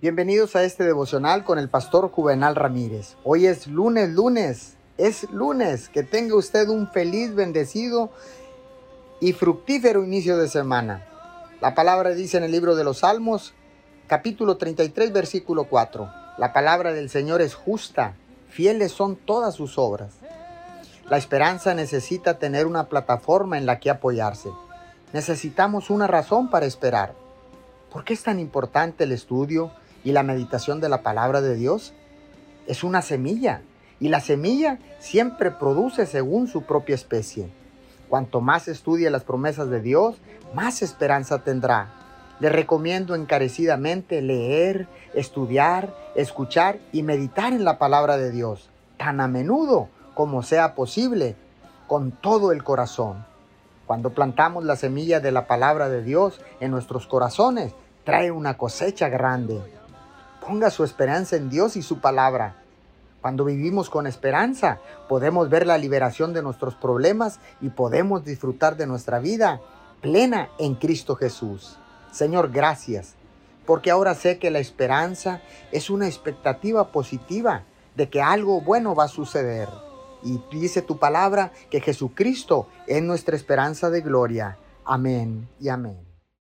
Bienvenidos a este devocional con el pastor Juvenal Ramírez. Hoy es lunes, lunes, es lunes. Que tenga usted un feliz, bendecido y fructífero inicio de semana. La palabra dice en el libro de los Salmos, capítulo 33, versículo 4. La palabra del Señor es justa, fieles son todas sus obras. La esperanza necesita tener una plataforma en la que apoyarse. Necesitamos una razón para esperar. ¿Por qué es tan importante el estudio? Y la meditación de la palabra de Dios es una semilla y la semilla siempre produce según su propia especie. Cuanto más estudie las promesas de Dios, más esperanza tendrá. Le recomiendo encarecidamente leer, estudiar, escuchar y meditar en la palabra de Dios, tan a menudo como sea posible, con todo el corazón. Cuando plantamos la semilla de la palabra de Dios en nuestros corazones, trae una cosecha grande. Ponga su esperanza en Dios y su palabra. Cuando vivimos con esperanza, podemos ver la liberación de nuestros problemas y podemos disfrutar de nuestra vida plena en Cristo Jesús. Señor, gracias, porque ahora sé que la esperanza es una expectativa positiva de que algo bueno va a suceder. Y dice tu palabra que Jesucristo es nuestra esperanza de gloria. Amén y amén.